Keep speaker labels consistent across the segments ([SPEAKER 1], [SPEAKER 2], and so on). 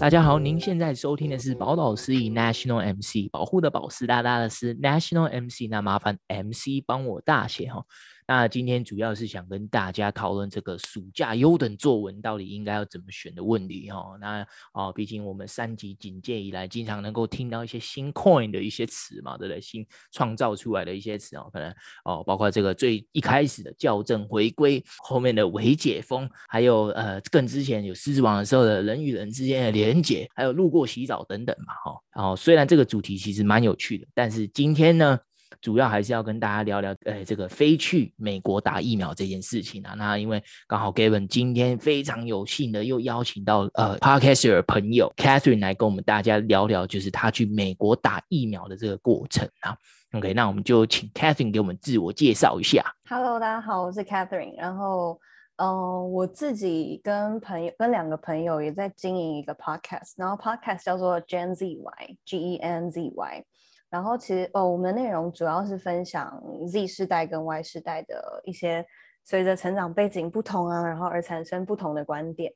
[SPEAKER 1] 大家好，您现在收听的是宝岛司仪 National MC，保护的保，湿哒哒的是 National MC，那麻烦 MC 帮我大写哈。那今天主要是想跟大家讨论这个暑假优等作文到底应该要怎么选的问题哈。那哦，毕竟我们三级警戒以来，经常能够听到一些新 coin 的一些词嘛，对不对？新创造出来的一些词哦，可能哦，包括这个最一开始的校正回归，后面的微解封，还有呃更之前有狮子王的时候的人与人之间的连结，还有路过洗澡等等嘛哈。然后虽然这个主题其实蛮有趣的，但是今天呢，主要还是要跟大家聊聊，呃，这个飞去美国打疫苗这件事情啊。那因为刚好 Gavin 今天非常有幸的又邀请到呃 Podcaster 朋友 Catherine 来跟我们大家聊聊，就是他去美国打疫苗的这个过程啊。OK，那我们就请 Catherine 给我们自我介绍一下。
[SPEAKER 2] Hello，大家好，我是 Catherine。然后，嗯、我自己跟朋友跟两个朋友也在经营一个 Podcast，然后 Podcast 叫做 Gen Z Y，G E N Z Y。然后其实哦，我们的内容主要是分享 Z 世代跟 Y 世代的一些随着成长背景不同啊，然后而产生不同的观点。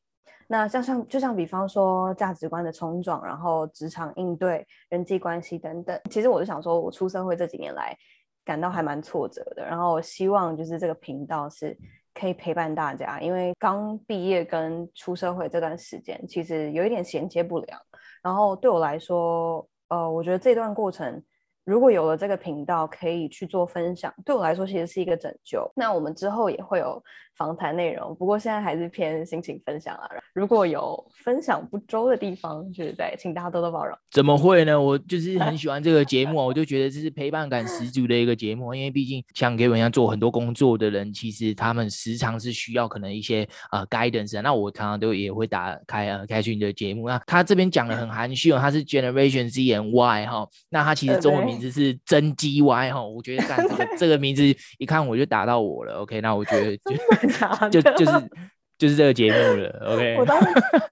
[SPEAKER 2] 那像像就像比方说价值观的冲撞，然后职场应对、人际关系等等。其实我就想说，我出社会这几年来感到还蛮挫折的。然后我希望就是这个频道是可以陪伴大家，因为刚毕业跟出社会这段时间其实有一点衔接不良。然后对我来说，呃，我觉得这段过程，如果有了这个频道，可以去做分享，对我来说其实是一个拯救。那我们之后也会有访谈内容，不过现在还是偏心情分享啊。如果有分享不周的地方，就是在请大家多多包容。
[SPEAKER 1] 怎么会呢？我就是很 喜欢这个节目，我就觉得这是陪伴感十足的一个节目。因为毕竟像给我一样做很多工作的人，其实他们时常是需要可能一些呃 guidance。那我常常都也会打开呃开讯的节目。那他这边讲的很含蓄哦，他是 Generation Z and Y 哈。那他其实中文名字是真 G Y 哈。我觉得干这个这个名字一看我就打到我了。OK，那我觉得就。就就是就是这个节目了，OK。
[SPEAKER 2] 我到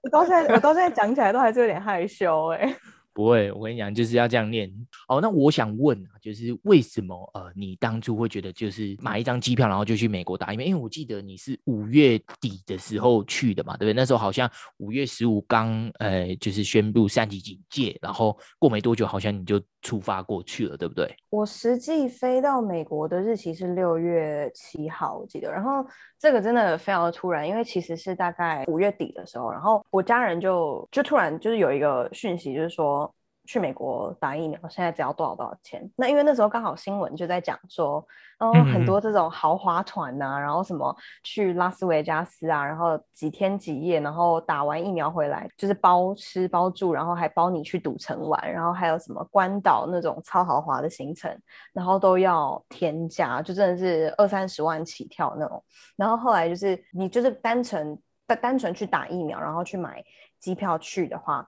[SPEAKER 2] 我到现在我到现在讲起来都还是有点害羞哎、欸。
[SPEAKER 1] 不会，我跟你讲，就是要这样念。哦，那我想问啊，就是为什么呃，你当初会觉得就是买一张机票，然后就去美国打疫苗？因为我记得你是五月底的时候去的嘛，对不对？那时候好像五月十五刚呃，就是宣布三级警戒，然后过没多久，好像你就出发过去了，对不对？
[SPEAKER 2] 我实际飞到美国的日期是六月七号，我记得。然后这个真的非常的突然，因为其实是大概五月底的时候，然后我家人就就突然就是有一个讯息，就是说。去美国打疫苗，现在只要多少多少钱？那因为那时候刚好新闻就在讲说，嗯，很多这种豪华团呐、啊，然后什么去拉斯维加斯啊，然后几天几夜，然后打完疫苗回来就是包吃包住，然后还包你去赌城玩，然后还有什么关岛那种超豪华的行程，然后都要天价，就真的是二三十万起跳那种。然后后来就是你就是单纯单单纯去打疫苗，然后去买机票去的话。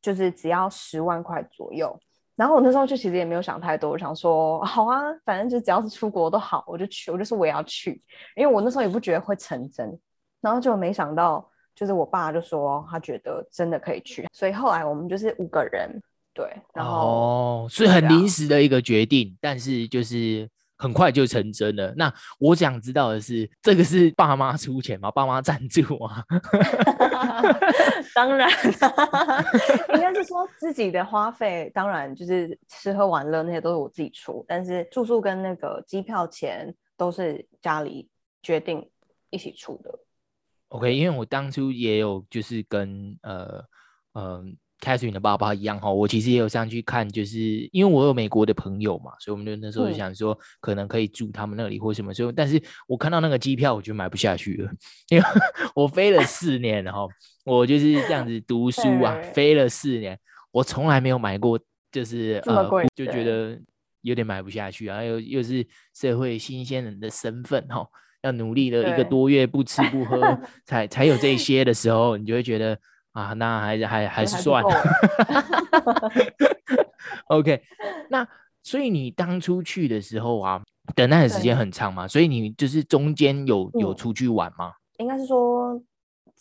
[SPEAKER 2] 就是只要十万块左右，然后我那时候就其实也没有想太多，我想说好啊，反正就只要是出国都好，我就去，我就说我也要去，因为我那时候也不觉得会成真，然后就没想到，就是我爸就说他觉得真的可以去，所以后来我们就是五个人，对，然后
[SPEAKER 1] 哦，所以很临时的一个决定，但是就是。很快就成真了。那我想知道的是，这个是爸妈出钱吗？爸妈赞助吗？
[SPEAKER 2] 当然，应该是说自己的花费，当然就是吃喝玩乐那些都是我自己出，但是住宿跟那个机票钱都是家里决定一起出的。
[SPEAKER 1] OK，因为我当初也有就是跟呃嗯。呃 Catherine 的爸爸一样哈，我其实也有上去看，就是因为我有美国的朋友嘛，所以我们就那时候就想说，可能可以住他们那里或什么时候。但是我看到那个机票，我就买不下去了，因为 我飞了四年，然后我就是这样子读书啊，飞了四年，我从来没有买过，就是呃，就觉得有点买不下去啊，又又是社会新鲜人的身份哈，要努力了一个多月不吃不喝 才才有这些的时候，你就会觉得。啊，那还还还是算了。OK，那所以你当初去的时候啊，等待的时间很长嘛，所以你就是中间有有出去玩吗？
[SPEAKER 2] 应该是说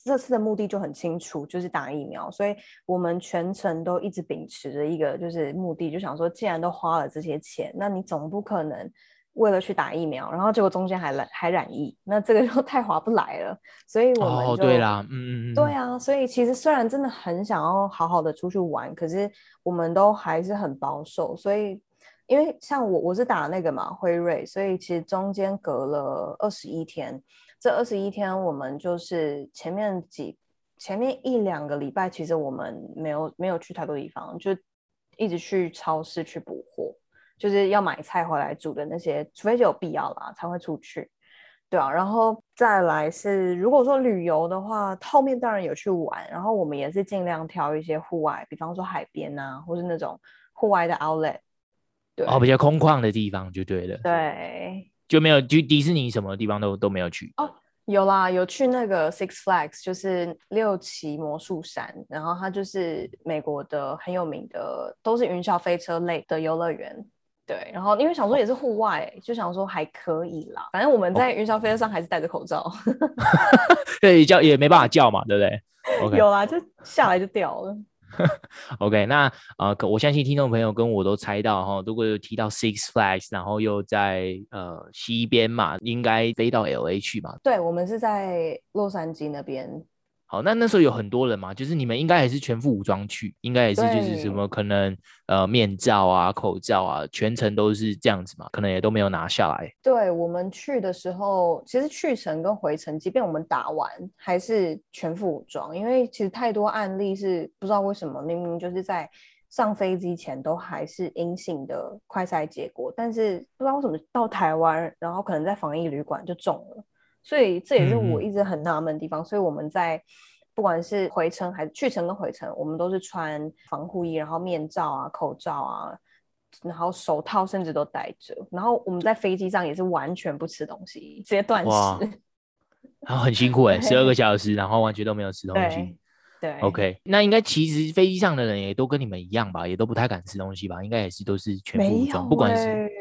[SPEAKER 2] 这次的目的就很清楚，就是打疫苗，所以我们全程都一直秉持着一个就是目的，就想说，既然都花了这些钱，那你总不可能为了去打疫苗，然后结果中间还染还染疫，那这个就 太划不来了。所以我们就、
[SPEAKER 1] 哦、对啦，嗯嗯嗯，
[SPEAKER 2] 对啊，所以其实虽然真的很想要好好的出去玩，可是我们都还是很保守。所以因为像我我是打那个嘛辉瑞，所以其实中间隔了二十一天。这二十一天我们就是前面几前面一两个礼拜，其实我们没有没有去太多地方，就一直去超市去补货。就是要买菜回来煮的那些，除非是有必要啦，才会出去，对啊。然后再来是，如果说旅游的话，后面当然有去玩，然后我们也是尽量挑一些户外，比方说海边啊，或是那种户外的 outlet，对，
[SPEAKER 1] 哦，比较空旷的地方就对了，
[SPEAKER 2] 对，
[SPEAKER 1] 就没有就迪士尼什么地方都都没有去
[SPEAKER 2] 哦，有啦，有去那个 Six Flags，就是六旗魔术山，然后它就是美国的很有名的，都是云霄飞车类的游乐园。对，然后因为想说也是户外，就想说还可以啦。反正我们在云霄飞车上还是戴着口罩
[SPEAKER 1] 对，叫也没办法叫嘛，对不对？Okay.
[SPEAKER 2] 有啊，就下来就掉了。
[SPEAKER 1] OK，那呃，我相信听众朋友跟我都猜到哈，如果有提到 Six Flags，然后又在呃西边嘛，应该飞到 LA 去嘛？
[SPEAKER 2] 对，我们是在洛杉矶那边。
[SPEAKER 1] 好，那那时候有很多人嘛，就是你们应该也是全副武装去，应该也是就是什么可能呃面罩啊、口罩啊，全程都是这样子嘛，可能也都没有拿下来。
[SPEAKER 2] 对，我们去的时候，其实去程跟回程，即便我们打完还是全副武装，因为其实太多案例是不知道为什么，明明就是在上飞机前都还是阴性的快筛结果，但是不知道为什么到台湾，然后可能在防疫旅馆就中了。所以这也是我一直很纳闷的地方，嗯、所以我们在不管是回程还是去程跟回程，我们都是穿防护衣，然后面罩啊、口罩啊，然后手套甚至都戴着。然后我们在飞机上也是完全不吃东西，直接断食。
[SPEAKER 1] 然后很辛苦哎、欸，十二个小时，然后完全都没有吃东西。
[SPEAKER 2] 对
[SPEAKER 1] ，OK，那应该其实飞机上的人也都跟你们一样吧，也都不太敢吃东西吧？应该也是都是全副武装，欸、不管是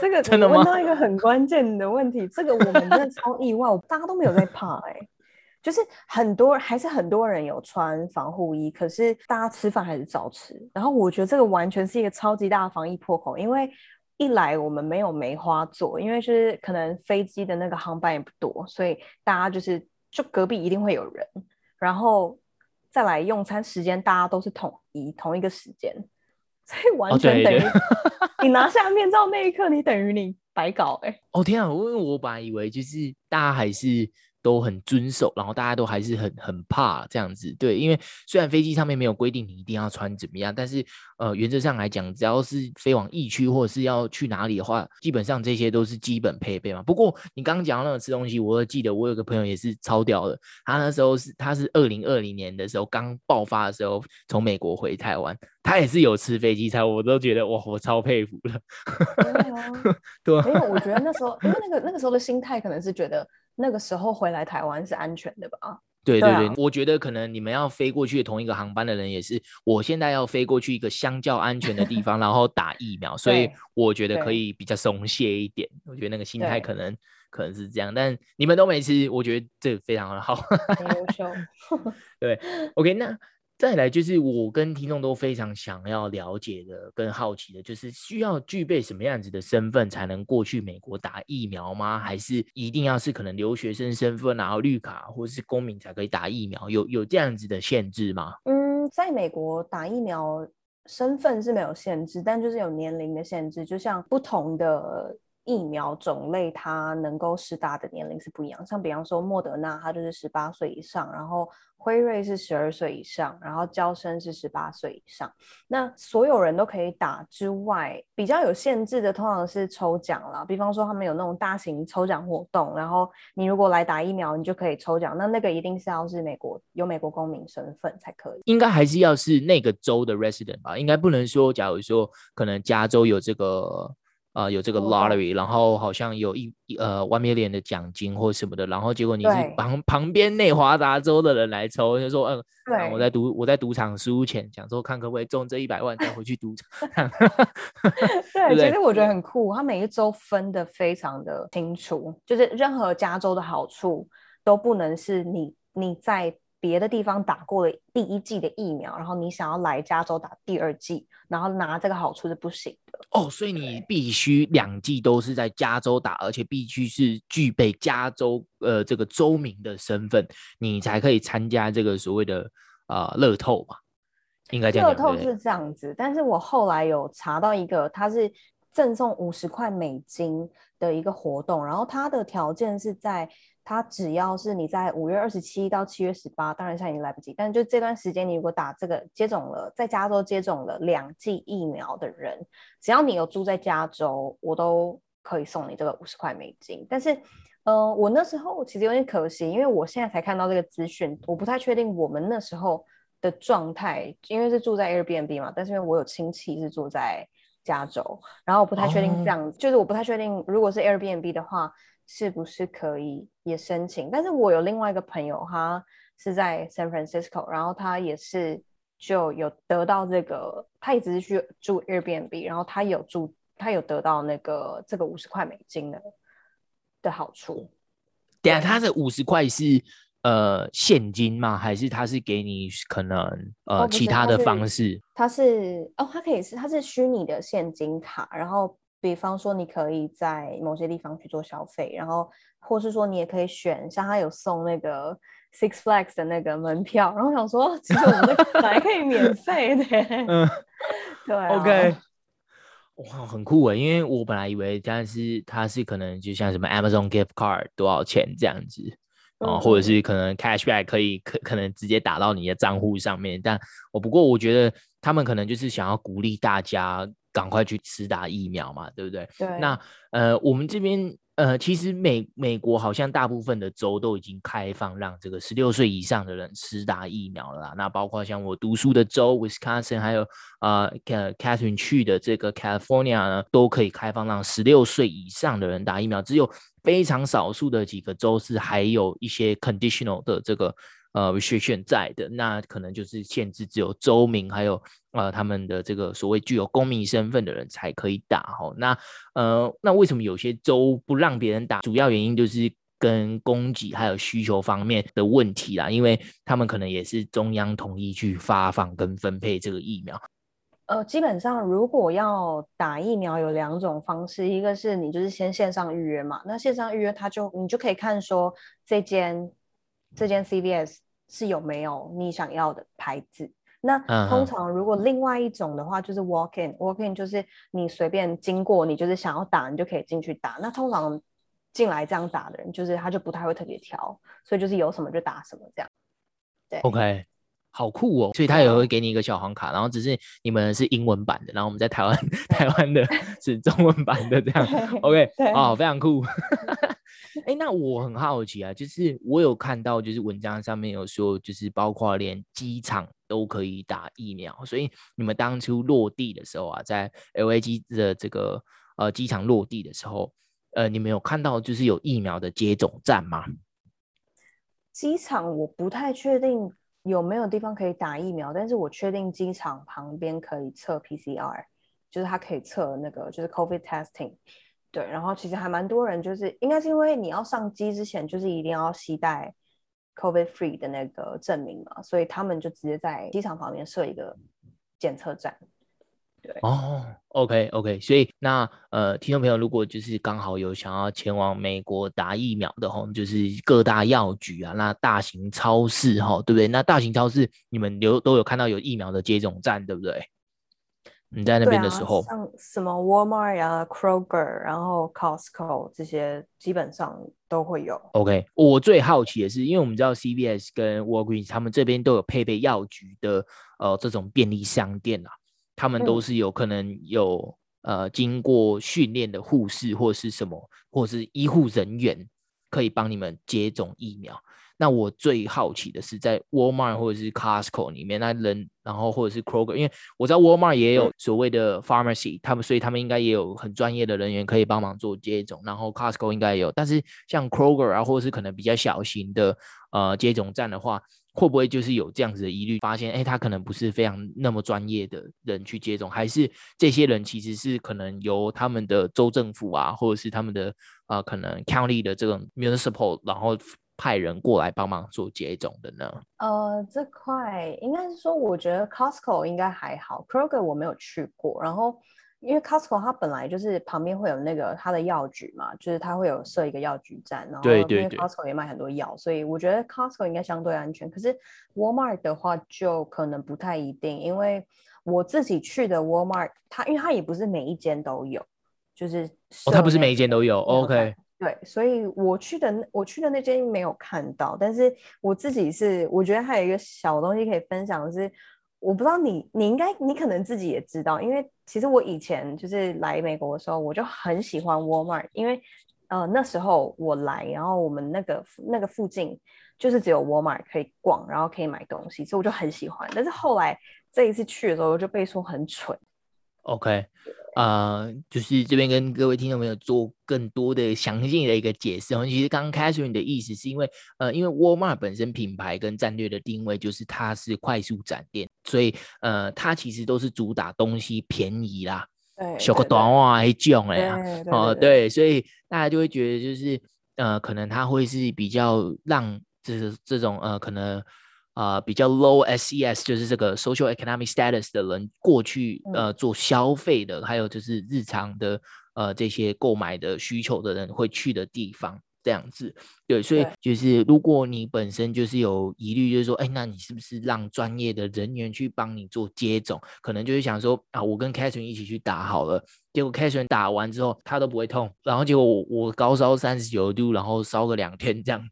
[SPEAKER 2] 这个 真的吗？问到一个很关键的问题，这个我们真的超意外，大家都没有在怕哎、欸，就是很多还是很多人有穿防护衣，可是大家吃饭还是照吃。然后我觉得这个完全是一个超级大的防疫破口，因为一来我们没有梅花座，因为就是可能飞机的那个航班也不多，所以大家就是就隔壁一定会有人，然后。再来用餐时间，大家都是统一同一个时间，所以完全等于 你拿下面罩那一刻，你等于你白搞哎、欸！
[SPEAKER 1] 哦天啊，我我本来以为就是大家还是。都很遵守，然后大家都还是很很怕这样子，对，因为虽然飞机上面没有规定你一定要穿怎么样，但是呃原则上来讲，只要是飞往疫区或者是要去哪里的话，基本上这些都是基本配备嘛。不过你刚刚讲到那个吃东西，我记得我有个朋友也是超屌的，他那时候是他是二零二零年的时候刚爆发的时候从美国回台湾，他也是有吃飞机餐，我都觉得哇，我超佩服的。对啊，
[SPEAKER 2] 没有，我觉得那时候因为那个那个时候的心态可能是觉得。那个时候回来台湾是安全的吧？
[SPEAKER 1] 对对对，对啊、我觉得可能你们要飞过去同一个航班的人也是，我现在要飞过去一个相较安全的地方，然后打疫苗，所以我觉得可以比较松懈一点。我觉得那个心态可能可能是这样，但你们都没吃，我觉得这非常的好，很优秀。对，OK，那。再来就是我跟听众都非常想要了解的、跟好奇的，就是需要具备什么样子的身份才能过去美国打疫苗吗？还是一定要是可能留学生身份，然后绿卡或是公民才可以打疫苗？有有这样子的限制吗？
[SPEAKER 2] 嗯，在美国打疫苗身份是没有限制，但就是有年龄的限制，就像不同的。疫苗种类它能够施打的年龄是不一样，像比方说莫德纳，它就是十八岁以上，然后辉瑞是十二岁以上，然后娇生是十八岁以上。那所有人都可以打之外，比较有限制的通常是抽奖啦，比方说他们有那种大型抽奖活动，然后你如果来打疫苗，你就可以抽奖。那那个一定是要是美国有美国公民身份才可以，
[SPEAKER 1] 应该还是要是那个州的 resident 吧？应该不能说，假如说可能加州有这个。啊、呃，有这个 lottery，、oh. 然后好像有一呃 one million 的奖金或什么的，然后结果你是旁旁边内华达州的人来抽，就说嗯，呃、我在赌我在赌场输钱，想说看可不可以中这一百万再回去赌场。
[SPEAKER 2] 对，其实我觉得很酷，他每一周分的非常的清楚，就是任何加州的好处都不能是你你在别的地方打过了第一季的疫苗，然后你想要来加州打第二季，然后拿这个好处是不行的。
[SPEAKER 1] 哦，所以你必须两季都是在加州打，而且必须是具备加州呃这个州民的身份，你才可以参加这个所谓的呃乐透嘛？应该这样。乐
[SPEAKER 2] 透是这样子，但是我后来有查到一个，它是赠送五十块美金的一个活动，然后它的条件是在。他只要是你在五月二十七到七月十八，当然现在已经来不及，但是就这段时间，你如果打这个接种了，在加州接种了两剂疫苗的人，只要你有住在加州，我都可以送你这个五十块美金。但是，呃，我那时候其实有点可惜，因为我现在才看到这个资讯，我不太确定我们那时候的状态，因为是住在 Airbnb 嘛，但是因为我有亲戚是住在加州，然后我不太确定这样，oh. 就是我不太确定如果是 Airbnb 的话。是不是可以也申请？但是我有另外一个朋友，他是在 San Francisco，然后他也是就有得到这个，他一直是去住 Airbnb，然后他有住，他有得到那个这个五十块美金的的好处。
[SPEAKER 1] 等下，他的五十块是呃现金吗？还是他是给你可能呃、哦、其他的方式？
[SPEAKER 2] 他是，他是哦，他可以是，他是虚拟的现金卡，然后。比方说，你可以在某些地方去做消费，然后或是说你也可以选，像他有送那个 Six Flags 的那个门票，然后想说，其实我们这个本来可以免 费的。嗯，对、啊。
[SPEAKER 1] OK，哇，很酷诶，因为我本来以为但是它是可能就像什么 Amazon Gift Card 多少钱这样子，啊、嗯，或者是可能 Cashback 可以可可能直接打到你的账户上面，但我不过我觉得他们可能就是想要鼓励大家。赶快去施打疫苗嘛，对不对？
[SPEAKER 2] 对。
[SPEAKER 1] 那呃，我们这边呃，其实美美国好像大部分的州都已经开放让这个十六岁以上的人施打疫苗了啦。那包括像我读书的州 Wisconsin，还有呃，Catherine 去的这个 California 呢，都可以开放让十六岁以上的人打疫苗。只有非常少数的几个州是还有一些 conditional 的这个。呃，restriction 在的，那可能就是限制只有州民还有呃他们的这个所谓具有公民身份的人才可以打哈。那呃，那为什么有些州不让别人打？主要原因就是跟供给还有需求方面的问题啦，因为他们可能也是中央统一去发放跟分配这个疫苗。
[SPEAKER 2] 呃，基本上如果要打疫苗有两种方式，一个是你就是先线上预约嘛，那线上预约它就你就可以看说这间。这间 CVS 是有没有你想要的牌子？那通常如果另外一种的话，就是 walk in，walk in 就是你随便经过，你就是想要打，你就可以进去打。那通常进来这样打的人，就是他就不太会特别挑，所以就是有什么就打什么这样。对
[SPEAKER 1] ，OK。好酷哦！所以他也会给你一个小黄卡，然后只是你们是英文版的，然后我们在台湾 台湾的 是中文版的这样。OK，哦，非常酷。哎，那我很好奇啊，就是我有看到，就是文章上面有说，就是包括连机场都可以打疫苗，所以你们当初落地的时候啊，在 LA 机的这个呃机场落地的时候，呃，你们有看到就是有疫苗的接种站吗？
[SPEAKER 2] 机场我不太确定。有没有地方可以打疫苗？但是我确定机场旁边可以测 PCR，就是它可以测那个就是 COVID testing。对，然后其实还蛮多人，就是应该是因为你要上机之前，就是一定要携带 COVID free 的那个证明嘛，所以他们就直接在机场旁边设一个检测站。对
[SPEAKER 1] 哦，OK OK，所以那呃，听众朋友，如果就是刚好有想要前往美国打疫苗的话，就是各大药局啊，那大型超市哈，对不对？那大型超市你们有都有看到有疫苗的接种站，对不对？你在那边的时候，
[SPEAKER 2] 啊、像什么 Walmart 啊、Kroger，然后 Costco 这些基本上都会有。
[SPEAKER 1] OK，我最好奇的是，因为我们知道 CVS 跟 Walgreens 他们这边都有配备药局的呃这种便利商店啊。他们都是有可能有、嗯、呃经过训练的护士或是什么，或是医护人员可以帮你们接种疫苗。那我最好奇的是，在 Walmart 或者是 Costco 里面，那人然后或者是 Kroger，因为我知道 Walmart 也有所谓的 pharmacy，他们所以他们应该也有很专业的人员可以帮忙做接种。然后 Costco 应该也有，但是像 Kroger 啊，或者是可能比较小型的呃接种站的话。会不会就是有这样子的疑虑？发现哎，他可能不是非常那么专业的人去接种，还是这些人其实是可能由他们的州政府啊，或者是他们的啊、可能 county 的这种 municipal，然后派人过来帮忙做接种的呢？
[SPEAKER 2] 呃，这块应该是说，我觉得 Costco 应该还好，Kroger 我没有去过，然后。因为 Costco 它本来就是旁边会有那个它的药局嘛，就是它会有设一个药局站，然后因为 Costco 也卖很多药，所以我觉得 Costco 应该相对安全。可是 Walmart 的话就可能不太一定，因为我自己去的 Walmart，它因为它也不是每一间都有，就是
[SPEAKER 1] 哦，它不是每一间都有，OK，
[SPEAKER 2] 对，所以我去的我去的那间没有看到，但是我自己是我觉得还有一个小东西可以分享的是。我不知道你，你应该，你可能自己也知道，因为其实我以前就是来美国的时候，我就很喜欢 Walmart，因为呃那时候我来，然后我们那个那个附近就是只有 Walmart 可以逛，然后可以买东西，所以我就很喜欢。但是后来这一次去的时候，我就被说很蠢。
[SPEAKER 1] OK。呃，就是这边跟各位听众朋友做更多的详细的一个解释哦。其实刚刚 Catherine 的意思是因为，呃，因为 Walmart 本身品牌跟战略的定位就是它是快速展店，所以呃，它其实都是主打东西便宜啦，小个短袜还囧哎呀，哦，对，所以大家就会觉得就是呃，可能它会是比较让这这种呃可能。啊、呃，比较 low SES 就是这个 social economic status 的人过去呃做消费的，还有就是日常的呃这些购买的需求的人会去的地方，这样子。对，所以就是如果你本身就是有疑虑，就是说，哎，那你是不是让专业的人员去帮你做接种？可能就是想说啊，我跟 Catherine 一起去打好了，结果 Catherine 打完之后他都不会痛，然后结果我我高烧三十九度，然后烧个两天这样。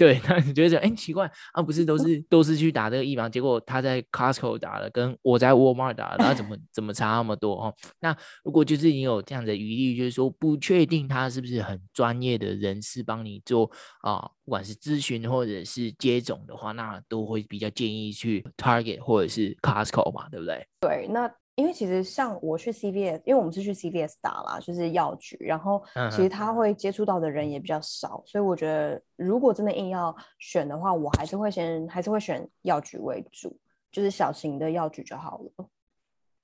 [SPEAKER 1] 对，那你觉得哎，奇怪啊，不是都是都是去打这个疫苗，结果他在 Costco 打了，跟我在 Walmart 打了，那怎么 怎么差那么多哦？那如果就是你有这样的余力，就是说不确定他是不是很专业的人士帮你做啊，不管是咨询或者是接种的话，那都会比较建议去 Target 或者是 Costco 嘛，对不对？
[SPEAKER 2] 对，那。因为其实像我去 CVS，因为我们是去 CVS 打啦，就是药局，然后其实他会接触到的人也比较少，所以我觉得如果真的硬要选的话，我还是会先还是会选药局为主，就是小型的药局就好了。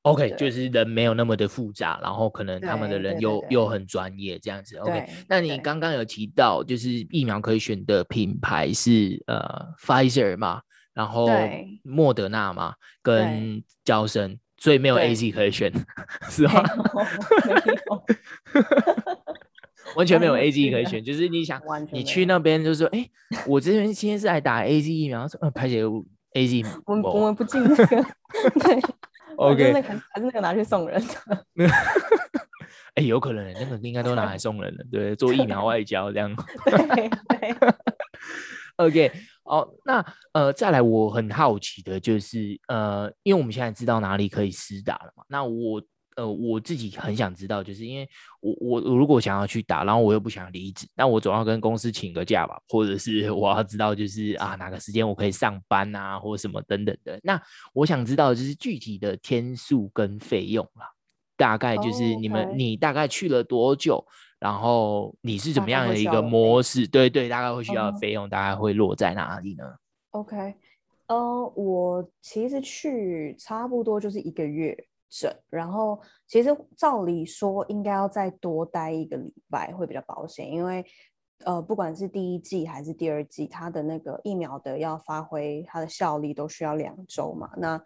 [SPEAKER 1] OK，就是人没有那么的复杂，然后可能他们的人又又很专业这样子。OK，那你刚刚有提到就是疫苗可以选的品牌是呃 Pfizer 嘛，然后莫德纳嘛，跟娇生。所以没有 A Z 可以选，是吗？完全没有 A Z 可以选，就是你想，你去那边就是说，哎、欸，我这边今天是来打 A Z 疫苗，说，呃，排解 A Z，
[SPEAKER 2] 我们我们不进那个，对
[SPEAKER 1] ，OK，
[SPEAKER 2] 还是那个拿去送人的，
[SPEAKER 1] 哎、欸，有可能那个应该都拿来送人的，对，做疫苗外交这样，
[SPEAKER 2] 对对，
[SPEAKER 1] OK。哦，那呃，再来，我很好奇的就是，呃，因为我们现在知道哪里可以施打了嘛，那我呃我自己很想知道，就是因为我我如果想要去打，然后我又不想离职，那我总要跟公司请个假吧，或者是我要知道就是啊哪个时间我可以上班啊，或者什么等等的。那我想知道就是具体的天数跟费用啦，大概就是你们、oh. 你大概去了多久？然后你是怎么样的一个模式？对对，大概会需要的费用，大概会落在哪里呢
[SPEAKER 2] ？OK，呃，我其实去差不多就是一个月整，然后其实照理说应该要再多待一个礼拜会比较保险，因为呃，不管是第一季还是第二季，它的那个疫苗的要发挥它的效力都需要两周嘛。那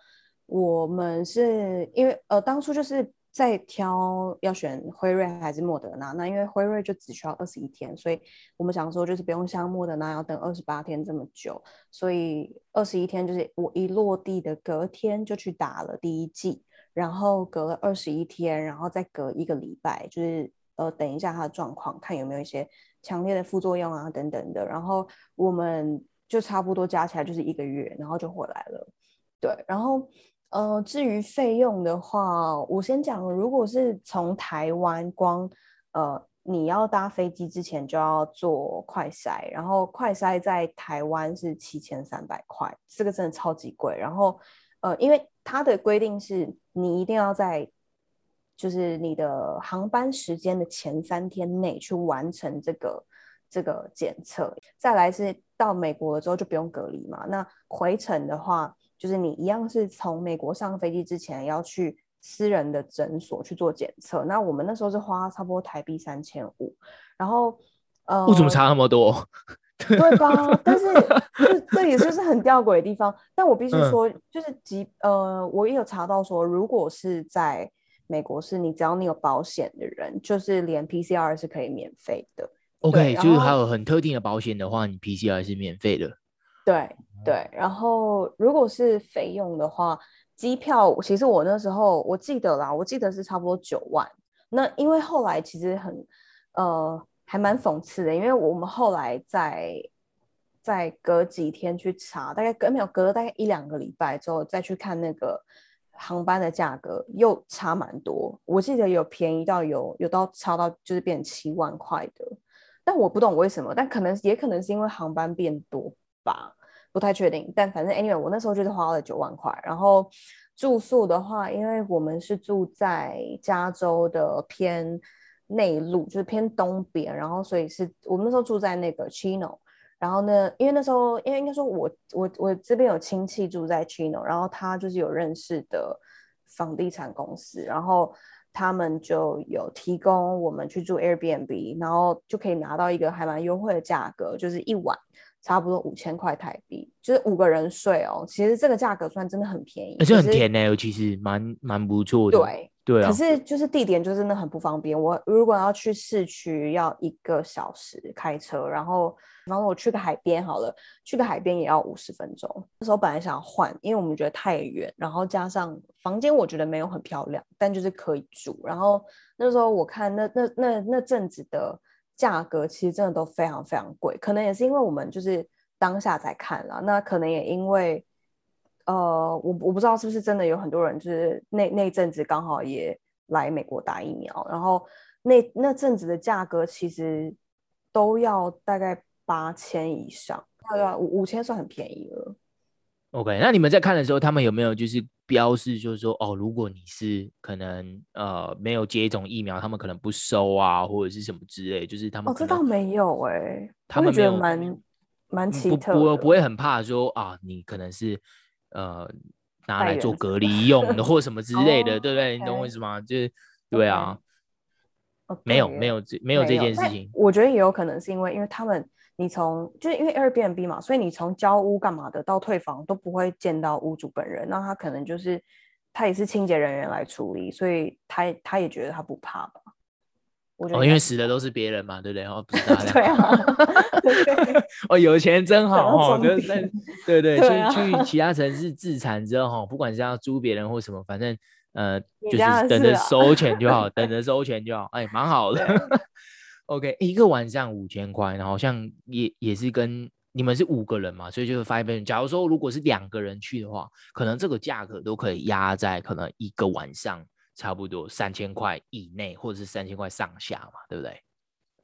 [SPEAKER 2] 我们是因为呃，当初就是。在挑要选辉瑞还是莫德纳，那因为辉瑞就只需要二十一天，所以我们想说就是不用像莫德纳要等二十八天这么久，所以二十一天就是我一落地的隔天就去打了第一剂，然后隔了二十一天，然后再隔一个礼拜，就是呃等一下他的状况，看有没有一些强烈的副作用啊等等的，然后我们就差不多加起来就是一个月，然后就回来了，对，然后。呃，至于费用的话，我先讲，如果是从台湾光，呃，你要搭飞机之前就要做快筛，然后快筛在台湾是七千三百块，这个真的超级贵。然后，呃，因为它的规定是你一定要在，就是你的航班时间的前三天内去完成这个这个检测。再来是到美国了之后就不用隔离嘛，那回程的话。就是你一样是从美国上飞机之前要去私人的诊所去做检测，那我们那时候是花差不多台币三千五，然后呃，
[SPEAKER 1] 为什么差那么多？
[SPEAKER 2] 对吧？但是就这也就是很吊诡的地方。但我必须说，嗯、就是即呃，我也有查到说，如果是在美国，是你只要你有保险的人，就是连 PCR 是可以免费的。
[SPEAKER 1] OK，就是还有很特定的保险的话，你 PCR 是免费的。
[SPEAKER 2] 对对，然后如果是费用的话，机票其实我那时候我记得啦，我记得是差不多九万。那因为后来其实很呃。还蛮讽刺的，因为我们后来在在隔几天去查，大概隔没有隔了大概一两个礼拜之后再去看那个航班的价格，又差蛮多。我记得有便宜到有有到差到就是变七万块的，但我不懂为什么，但可能也可能是因为航班变多吧，不太确定。但反正 anyway，我那时候就是花了九万块，然后住宿的话，因为我们是住在加州的偏。内陆就是偏东边，然后所以是我们那时候住在那个 Chino，然后呢，因为那时候因为应该说我我我这边有亲戚住在 Chino，然后他就是有认识的房地产公司，然后他们就有提供我们去住 Airbnb，然后就可以拿到一个还蛮优惠的价格，就是一晚差不多五千块台币，就是五个人睡哦，其实这个价格算真的很便宜，
[SPEAKER 1] 而且很甜呢，其实蛮蛮不错的，
[SPEAKER 2] 对。
[SPEAKER 1] 对啊，
[SPEAKER 2] 可是就是地点就真的很不方便。我如果要去市区，要一个小时开车，然后然后我去个海边好了，去个海边也要五十分钟。那时候本来想要换，因为我们觉得太远，然后加上房间我觉得没有很漂亮，但就是可以住。然后那时候我看那那那那阵子的价格其实真的都非常非常贵，可能也是因为我们就是当下在看了，那可能也因为。呃，我我不知道是不是真的有很多人，就是那那阵子刚好也来美国打疫苗，然后那那阵子的价格其实都要大概八千以上，大概五五千算很便宜了。
[SPEAKER 1] OK，那你们在看的时候，他们有没有就是标示，就是说哦，如果你是可能呃没有接种疫苗，他们可能不收啊，或者是什么之类，就是他们
[SPEAKER 2] 哦，这倒没有哎、欸，
[SPEAKER 1] 他们没有
[SPEAKER 2] 蛮蛮奇特
[SPEAKER 1] 不不，不会很怕说啊，你可能是。呃，拿来做隔离用的，或什么之类的，对不对？你懂我意思吗？就是，对啊，没有，没有这没有这件事情。
[SPEAKER 2] 我觉得也有可能是因为，因为他们，你从就是因为 Airbnb 嘛，所以你从交屋干嘛的到退房都不会见到屋主本人，那他可能就是他也是清洁人员来处理，所以他他也觉得他不怕吧。
[SPEAKER 1] 哦，因为死的都是别人嘛，对不对？哦，不是他俩。
[SPEAKER 2] 对啊。
[SPEAKER 1] 哦，有钱真好哈，就是在对对，对、啊，去去其 他城市自残之后哈，不管是要租别人或什么，反正呃，就是等着收钱就好，等着收钱就好，哎，蛮好的。OK，一个晚上五千块，然后好像也也是跟你们是五个人嘛，所以就是 five person。假如说如果是两个人去的话，可能这个价格都可以压在可能一个晚上。差不多三千块以内，或者是三千块上下嘛，对不对？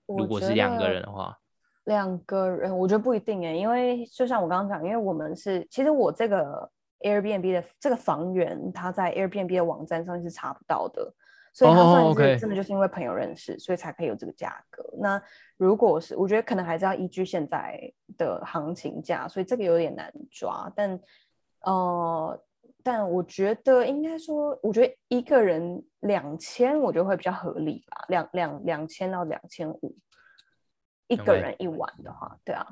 [SPEAKER 1] 如果是两个人的话，
[SPEAKER 2] 两个人我觉得不一定哎，因为就像我刚刚讲，因为我们是其实我这个 Airbnb 的这个房源，它在 Airbnb 的网站上是查不到的，所以他算是真的就是因为朋友认识，oh, 所以才可以有这个价格。那如果是我觉得可能还是要依据现在的行情价，所以这个有点难抓，但呃。但我觉得应该说，我觉得一个人两千，我觉得会比较合理吧，两两两千到两千五，一个人一晚的话，对啊。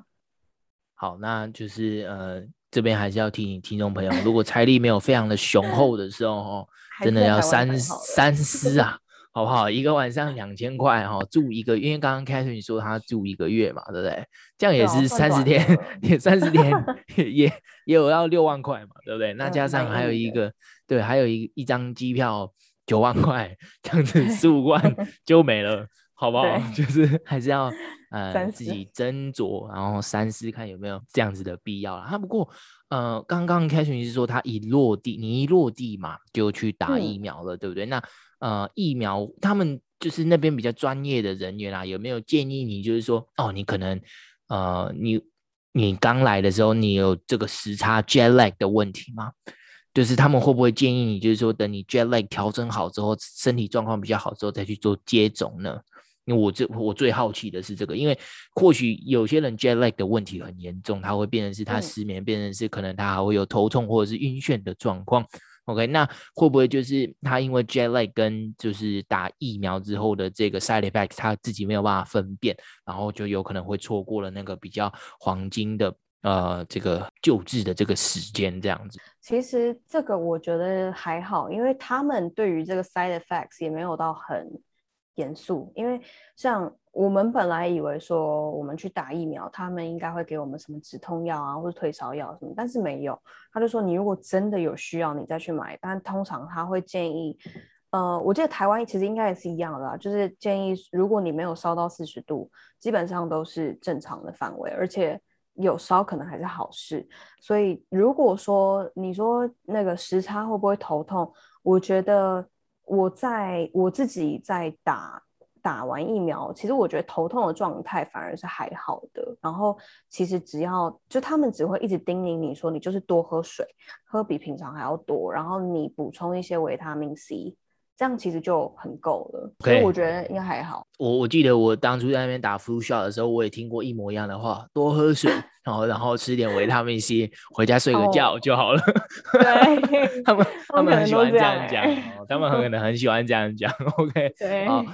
[SPEAKER 1] 好，那就是呃，这边还是要提醒听众朋友，如果财力没有非常的雄 厚的时候，哦，真的要三三思啊。好不好？一个晚上两千块哈，住一个，因为刚刚开始你说他住一个月嘛，对不对？这样也是三十天，也三十天 也也也有要六万块嘛，对不对？那加上还有一个，对，还有一一张机票九万块，这样子十五万就没了，好不好？就是还是要呃自己斟酌，然后三思看有没有这样子的必要了。他不过呃，刚刚开始你是说他一落地，你一落地嘛就去打疫苗了，嗯、对不对？那呃，疫苗他们就是那边比较专业的人员啊，有没有建议你，就是说，哦，你可能，呃，你你刚来的时候，你有这个时差 jet lag 的问题吗？就是他们会不会建议你，就是说，等你 jet lag 调整好之后，身体状况比较好之后，再去做接种呢？因为我这我最好奇的是这个，因为或许有些人 jet lag 的问题很严重，他会变成是他失眠，嗯、变成是可能他还会有头痛或者是晕眩的状况。OK，那会不会就是他因为 jet lag 跟就是打疫苗之后的这个 side effects，他自己没有办法分辨，然后就有可能会错过了那个比较黄金的呃这个救治的这个时间这样子？
[SPEAKER 2] 其实这个我觉得还好，因为他们对于这个 side effects 也没有到很严肃，因为像。我们本来以为说我们去打疫苗，他们应该会给我们什么止痛药啊，或者退烧药什么，但是没有。他就说你如果真的有需要，你再去买。但通常他会建议，呃，我记得台湾其实应该也是一样的啦，就是建议如果你没有烧到四十度，基本上都是正常的范围，而且有烧可能还是好事。所以如果说你说那个时差会不会头痛，我觉得我在我自己在打。打完疫苗，其实我觉得头痛的状态反而是还好的。然后其实只要就他们只会一直叮咛你说，你就是多喝水，喝比平常还要多，然后你补充一些维他命 C。这样其实就很够了，okay. 所以我觉得应该还好。
[SPEAKER 1] 我我记得我当初在那边打 flu shot 的时候，我也听过一模一样的话：多喝水，然后然后吃点维他命 C，回家睡个觉就好了。
[SPEAKER 2] Oh, 对，
[SPEAKER 1] 他们他们很喜欢这样讲，他们很可能很喜欢这样讲。OK，
[SPEAKER 2] 对。
[SPEAKER 1] 好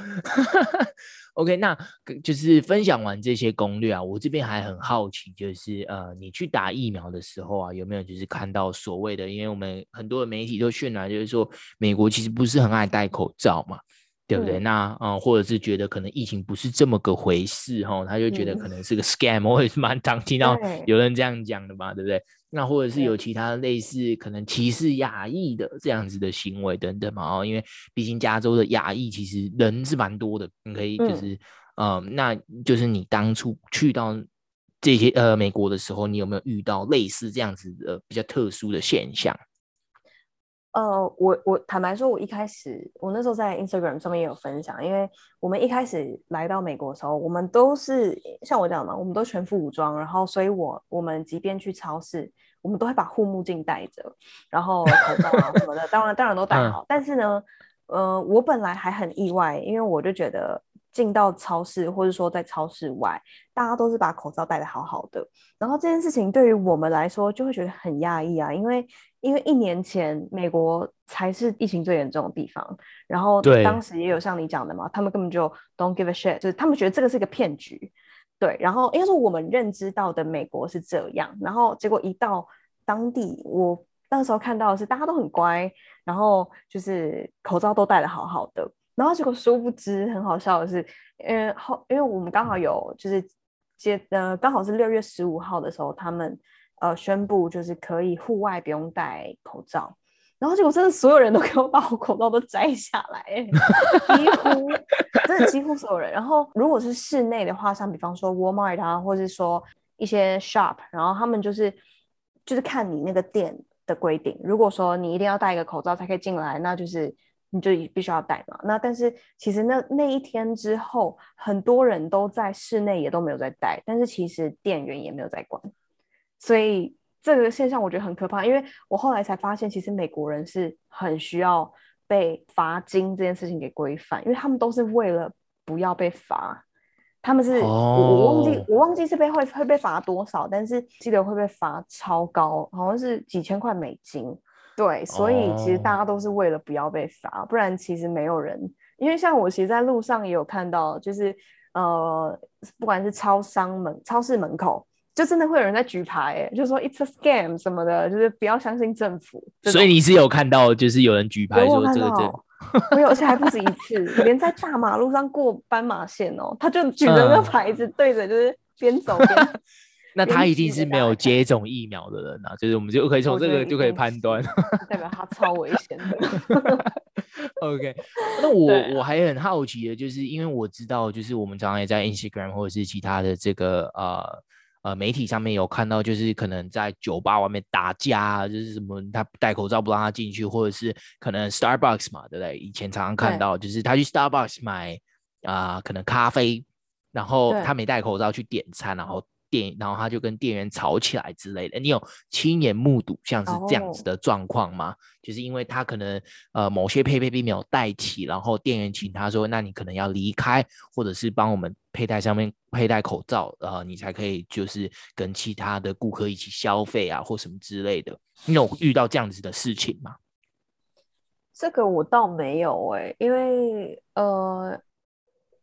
[SPEAKER 1] OK，那就是分享完这些攻略啊，我这边还很好奇，就是呃，你去打疫苗的时候啊，有没有就是看到所谓的，因为我们很多的媒体都渲染，就是说美国其实不是很爱戴口罩嘛，对不对？嗯、那啊、呃，或者是觉得可能疫情不是这么个回事哈，他就觉得可能是个 scam，、嗯、我也是蛮常听到有人这样讲的嘛，对不对？那或者是有其他类似可能歧视亚裔的这样子的行为等等嘛？哦，因为毕竟加州的亚裔其实人是蛮多的，你可以就是，嗯、呃，那就是你当初去到这些呃美国的时候，你有没有遇到类似这样子的比较特殊的现象？
[SPEAKER 2] 呃，我我坦白说，我一开始我那时候在 Instagram 上面也有分享，因为我们一开始来到美国的时候，我们都是像我讲的嘛，我们都全副武装，然后所以我我们即便去超市，我们都会把护目镜戴着，然后口罩啊什么的，当然当然都戴好。但是呢，呃，我本来还很意外，因为我就觉得进到超市或者说在超市外，大家都是把口罩戴得好好的，然后这件事情对于我们来说就会觉得很压抑啊，因为。因为一年前美国才是疫情最严重的地方，然后当时也有像你讲的嘛，他们根本就 don't give a shit，就是他们觉得这个是一个骗局，对。然后应该说我们认知到的美国是这样，然后结果一到当地，我那时候看到的是大家都很乖，然后就是口罩都戴得好好的，然后结果殊不知很好笑的是，呃后因为我们刚好有就是接呃刚好是六月十五号的时候他们。呃，宣布就是可以户外不用戴口罩，然后结果真的所有人都 给我把我口罩都摘下来，几乎真的几乎所有人。然后如果是室内的话，像比方说 Walmart 啊，或者是说一些 shop，然后他们就是就是看你那个店的规定，如果说你一定要戴一个口罩才可以进来，那就是你就必须要戴嘛。那但是其实那那一天之后，很多人都在室内也都没有在戴，但是其实店员也没有在管。所以这个现象我觉得很可怕，因为我后来才发现，其实美国人是很需要被罚金这件事情给规范，因为他们都是为了不要被罚，他们是、oh. 我我忘记我忘记是被会会被罚多少，但是记得会被罚超高，好像是几千块美金。对，所以其实大家都是为了不要被罚，不然其实没有人，因为像我其实在路上也有看到，就是呃，不管是超商门、超市门口。就真的会有人在举牌，哎，就说 it's a scam 什么的，就是不要相信政府。
[SPEAKER 1] 所以你是有看到，就是有人举牌说这个这个，
[SPEAKER 2] 我有，而且还不止一 次，连在大马路上过斑马线哦，他就举着那个牌子对着，就是边走边。
[SPEAKER 1] 那他一定是没有接种疫苗的人啊，就是我们就可以从这个就可以判断，
[SPEAKER 2] 代表他超危险的。
[SPEAKER 1] OK，那我我还很好奇的，就是因为我知道，就是我们常常也在 Instagram 或者是其他的这个呃。呃，媒体上面有看到，就是可能在酒吧外面打架，就是什么他戴口罩不让他进去，或者是可能 Starbucks 嘛，对不对？以前常常看到，就是他去 Starbucks 买啊、呃，可能咖啡，然后他没戴口罩去点餐，然后。店，然后他就跟店员吵起来之类的。你有亲眼目睹像是这样子的状况吗？Oh. 就是因为他可能呃某些配备并没有带齐，然后店员请他说：“那你可能要离开，或者是帮我们佩戴上面佩戴口罩，呃，你才可以就是跟其他的顾客一起消费啊，或什么之类的。”你有遇到这样子的事情吗？
[SPEAKER 2] 这个我倒没有哎、欸，因为呃，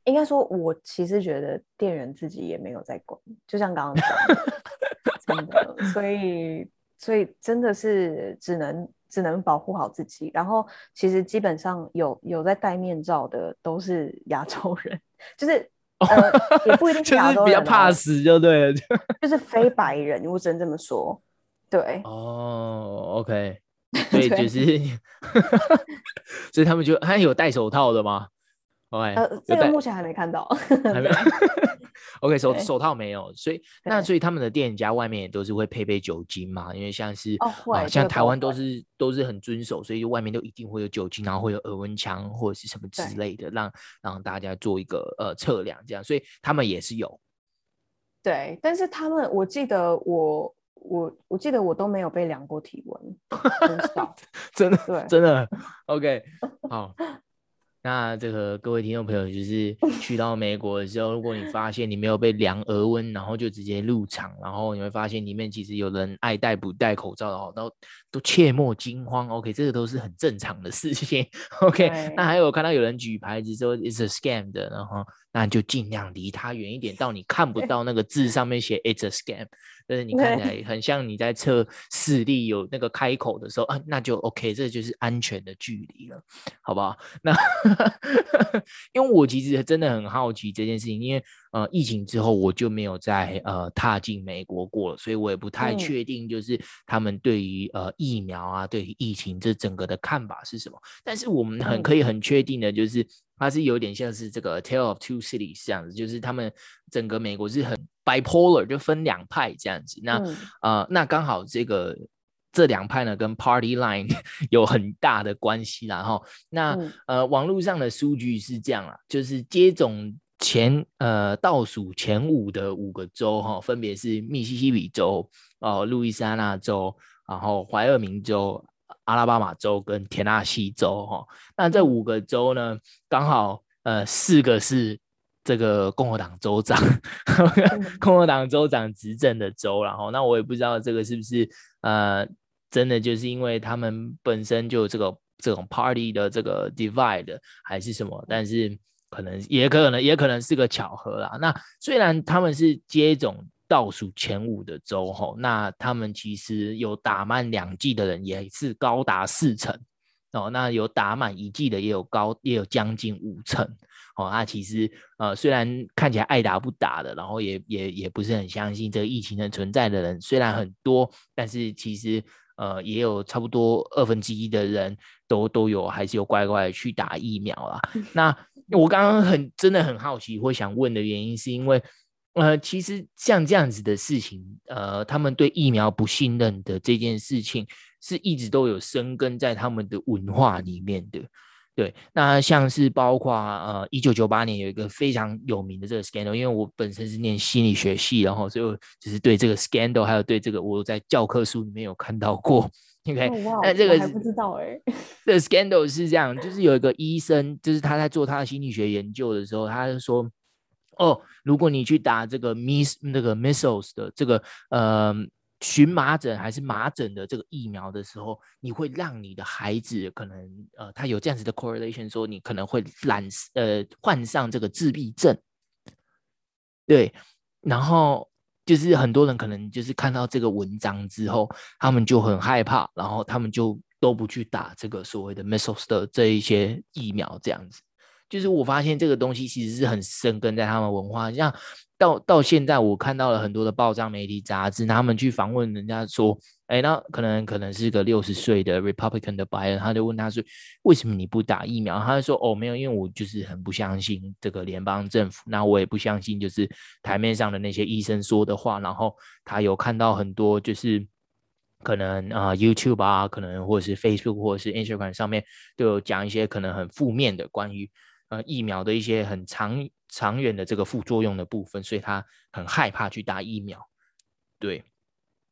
[SPEAKER 2] 应该说，我其实觉得店员自己也没有在管，就像刚刚讲的，真的，所以所以真的是只能只能保护好自己。然后其实基本上有有在戴面罩的都是亚洲人，就是 呃也不一定是亚洲人，
[SPEAKER 1] 就是比较怕死就对了，
[SPEAKER 2] 就是非白人，我只能这么说。对
[SPEAKER 1] 哦，OK。所以就是，所以他们就还有戴手套的吗？OK，
[SPEAKER 2] 呃，这个目前还没看到，还没。
[SPEAKER 1] OK，手手套没有，所以那所以他们的店家外面也都是会配备酒精嘛，因为像是
[SPEAKER 2] 哦会、
[SPEAKER 1] 呃，像台湾都是都是很遵守，所以外面都一定会有酒精，然后会有额温枪或者是什么之类的，让让大家做一个呃测量，这样，所以他们也是有。
[SPEAKER 2] 对，但是他们，我记得我。我我记得我都没有被量过体温，很少，
[SPEAKER 1] 真的，
[SPEAKER 2] 对，
[SPEAKER 1] 真的，OK，好。那这个各位听众朋友，就是 去到美国的时候，如果你发现你没有被量额温，然后就直接入场，然后你会发现里面其实有人爱戴不戴口罩的，然后都切莫惊慌，OK，这个都是很正常的事情，OK。那还有看到有人举牌子说 it's a scam 的，然后那你就尽量离他远一点，到你看不到那个字上面写 it's a scam。但是你看起来很像你在测视力有那个开口的时候啊，那就 OK，这就是安全的距离了，好不好？那 因为我其实真的很好奇这件事情，因为呃疫情之后我就没有再呃踏进美国过了，所以我也不太确定就是他们对于呃疫苗啊，对于疫情这整个的看法是什么。但是我们很可以很确定的就是。它是有点像是这个《Tale of Two Cities》这样子，就是他们整个美国是很 bipolar，就分两派这样子。那、嗯、呃，那刚好这个这两派呢，跟 Party Line 有很大的关系啦。哈，那、嗯、呃，网络上的数据是这样啊，就是接种前呃倒数前五的五个州哈，分别是密西西比州、哦、呃、路易斯安那州，然后怀俄明州。阿拉巴马州跟田纳西州，哈，那这五个州呢，刚好呃四个是这个共和党州长，共和党州长执政的州，然后那我也不知道这个是不是呃真的就是因为他们本身就这个这种 party 的这个 divide 还是什么，但是可能也可能也可能是个巧合啦。那虽然他们是接种。倒数前五的州，吼，那他们其实有打满两剂的人也是高达四成哦。那有打满一剂的也有高，也有将近五成哦。那其实呃，虽然看起来爱打不打的，然后也也也不是很相信这个疫情的存在的人，虽然很多，但是其实呃，也有差不多二分之一的人都都有还是有乖乖的去打疫苗啦。那我刚刚很真的很好奇，会想问的原因是因为。呃，其实像这样子的事情，呃，他们对疫苗不信任的这件事情，是一直都有生根在他们的文化里面的。对，那像是包括呃，一九九八年有一个非常有名的这个 scandal，因为我本身是念心理学系，然后所以我就是对这个 scandal，还有对这个我在教科书里面有看到过。OK，那、哦、这个
[SPEAKER 2] 我还不知道哎、欸。
[SPEAKER 1] 这个 scandal 是这样，就是有一个医生，就是他在做他的心理学研究的时候，他就说。哦，如果你去打这个 miss 那个 missiles 的这个呃荨麻疹还是麻疹的这个疫苗的时候，你会让你的孩子可能呃，他有这样子的 correlation，说你可能会染呃患上这个自闭症。对，然后就是很多人可能就是看到这个文章之后，他们就很害怕，然后他们就都不去打这个所谓的 missiles 的这一些疫苗，这样子。就是我发现这个东西其实是很生根在他们文化，像到到现在我看到了很多的报章媒体杂志，他们去访问人家说，哎，那可能可能是个六十岁的 Republican 的白人，他就问他说，为什么你不打疫苗？他就说，哦，没有，因为我就是很不相信这个联邦政府，那我也不相信就是台面上的那些医生说的话，然后他有看到很多就是可能啊、YouTube 啊，可能或者是 Facebook 或者是 Instagram 上面都有讲一些可能很负面的关于。呃，疫苗的一些很长长远的这个副作用的部分，所以他很害怕去打疫苗。对，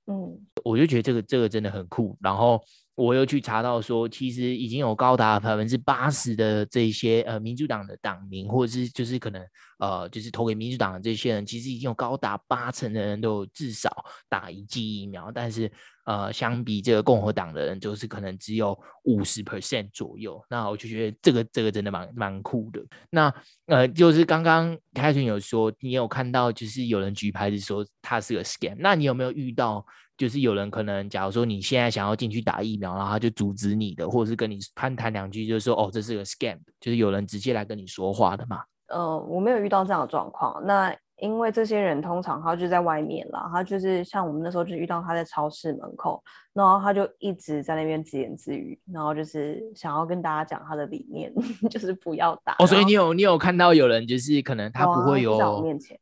[SPEAKER 2] 嗯，
[SPEAKER 1] 我就觉得这个这个真的很酷。然后我又去查到说，其实已经有高达百分之八十的这些呃民主党的党民，或者是就是可能呃就是投给民主党的这些人，其实已经有高达八成的人都至少打一剂疫苗。但是呃，相比这个共和党的人，就是可能只有五十 percent 左右。那我就觉得这个这个真的蛮蛮酷的。那呃，就是刚刚开群有说，你有看到就是有人举牌子说他是个 scam。那你有没有遇到就是有人可能，假如说你现在想要进去打疫苗，然后他就阻止你的，或者是跟你攀谈两句，就是说哦，这是个 scam，就是有人直接来跟你说话的嘛？
[SPEAKER 2] 呃，我没有遇到这样的状况。那因为这些人通常他就在外面啦，他就是像我们那时候就遇到他在超市门口，然后他就一直在那边自言自语，然后就是想要跟大家讲他的理念，就是不要打。
[SPEAKER 1] 哦，所以你有你有看到有人就是可能他不会有、
[SPEAKER 2] 哦、在我面前。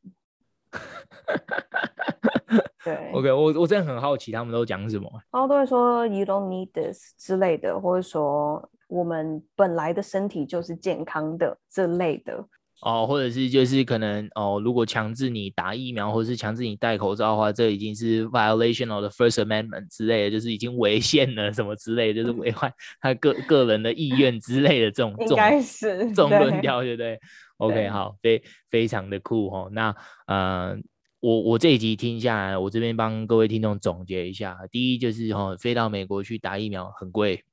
[SPEAKER 2] 对
[SPEAKER 1] ，OK，我我真的很好奇他们都讲什么，
[SPEAKER 2] 然后都会说 “You don't need this” 之类的，或者说我们本来的身体就是健康的这类的。
[SPEAKER 1] 哦，或者是就是可能哦，如果强制你打疫苗，或者是强制你戴口罩的话，这已经是 violation of the First Amendment 之类的，就是已经违宪了什么之类的，就是违反他个个人的意愿之类的这种，
[SPEAKER 2] 应该是
[SPEAKER 1] 这种论调，对不对，对？OK，
[SPEAKER 2] 对
[SPEAKER 1] 好，非非常的酷哦。那呃，我我这一集听下来，我这边帮各位听众总结一下，第一就是哦，飞到美国去打疫苗很贵。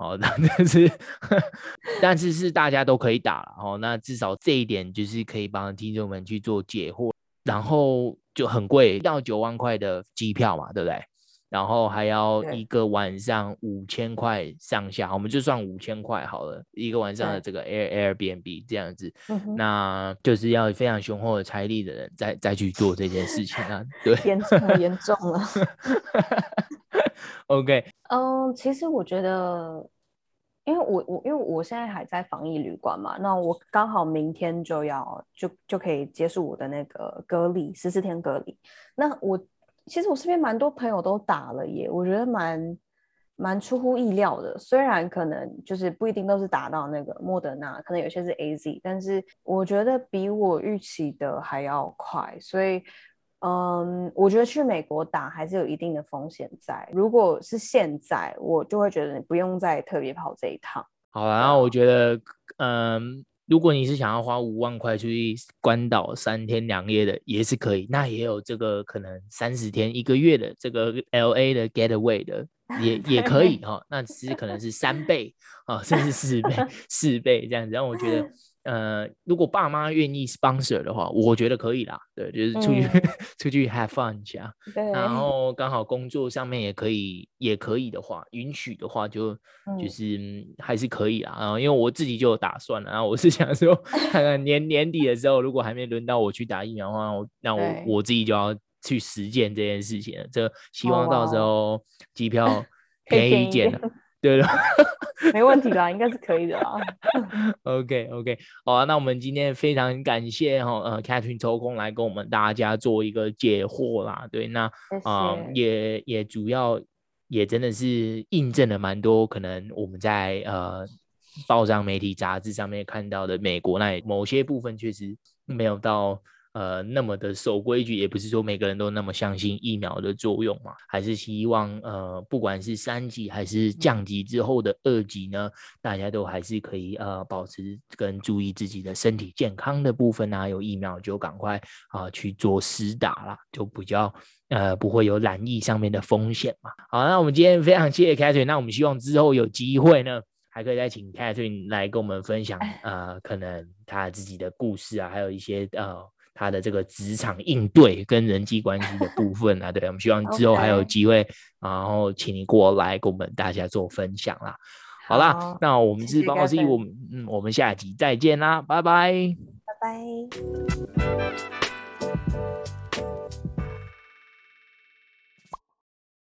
[SPEAKER 1] 好，但是 但是是大家都可以打了哦。那至少这一点就是可以帮听众们去做解惑，然后就很贵，要九万块的机票嘛，对不对？然后还要一个晚上五千块上下，我们就算五千块好了，一个晚上的这个 Air Airbnb 这样子，那就是要非常雄厚的财力的人再再去做这件事情啊，对，
[SPEAKER 2] 严重了，严重了。
[SPEAKER 1] OK，
[SPEAKER 2] 嗯，其实我觉得，因为我我因为我现在还在防疫旅馆嘛，那我刚好明天就要就就可以结束我的那个隔离十四天隔离。那我其实我身边蛮多朋友都打了耶，我觉得蛮蛮出乎意料的。虽然可能就是不一定都是打到那个莫德纳，可能有些是 AZ，但是我觉得比我预期的还要快，所以。嗯，我觉得去美国打还是有一定的风险在。如果是现在，我就会觉得你不用再特别跑这一趟。
[SPEAKER 1] 好了，然后我觉得，嗯，如果你是想要花五万块去关岛三天两夜的，也是可以。那也有这个可能三十天一个月的这个 LA 的 Getaway 的，也也可以哈、哦。那其实可能是三倍啊、哦，甚至四倍、四倍这样子。让我觉得。呃，如果爸妈愿意 sponsor 的话，我觉得可以啦。对，就是出去、嗯、出去 have fun 一下。然后刚好工作上面也可以，也可以的话，允许的话就，就、是还是可以啦。然后因为我自己就有打算了，然后我是想说，看看年年底的时候，如果还没轮到我去打疫苗的话，我那我我自己就要去实践这件事情了。这希望到时候机票便宜一点了。对了，
[SPEAKER 2] 没问题啦，应该是可以的啦。
[SPEAKER 1] OK OK，好啊，那我们今天非常感谢哈呃 Catherine 抽空来跟我们大家做一个解惑啦。对，那啊、呃、也也主要也真的是印证了蛮多可能我们在呃报章媒体杂志上面看到的美国那某些部分确实没有到。呃，那么的守规矩，也不是说每个人都那么相信疫苗的作用嘛，还是希望呃，不管是三级还是降级之后的二级呢，大家都还是可以呃，保持跟注意自己的身体健康的部分啊，有疫苗就赶快啊、呃、去做施打啦，就比较呃不会有染疫上面的风险嘛。好，那我们今天非常谢谢 Catherine，那我们希望之后有机会呢，还可以再请 Catherine 来跟我们分享呃，可能他自己的故事啊，还有一些呃。他的这个职场应对跟人际关系的部分啊，对，我们希望之后还有机会，然后请你过来跟我们大家做分享啦。好啦，好，那我们是宝宝 C，我们嗯，我们下集再见啦，拜拜，
[SPEAKER 2] 拜拜。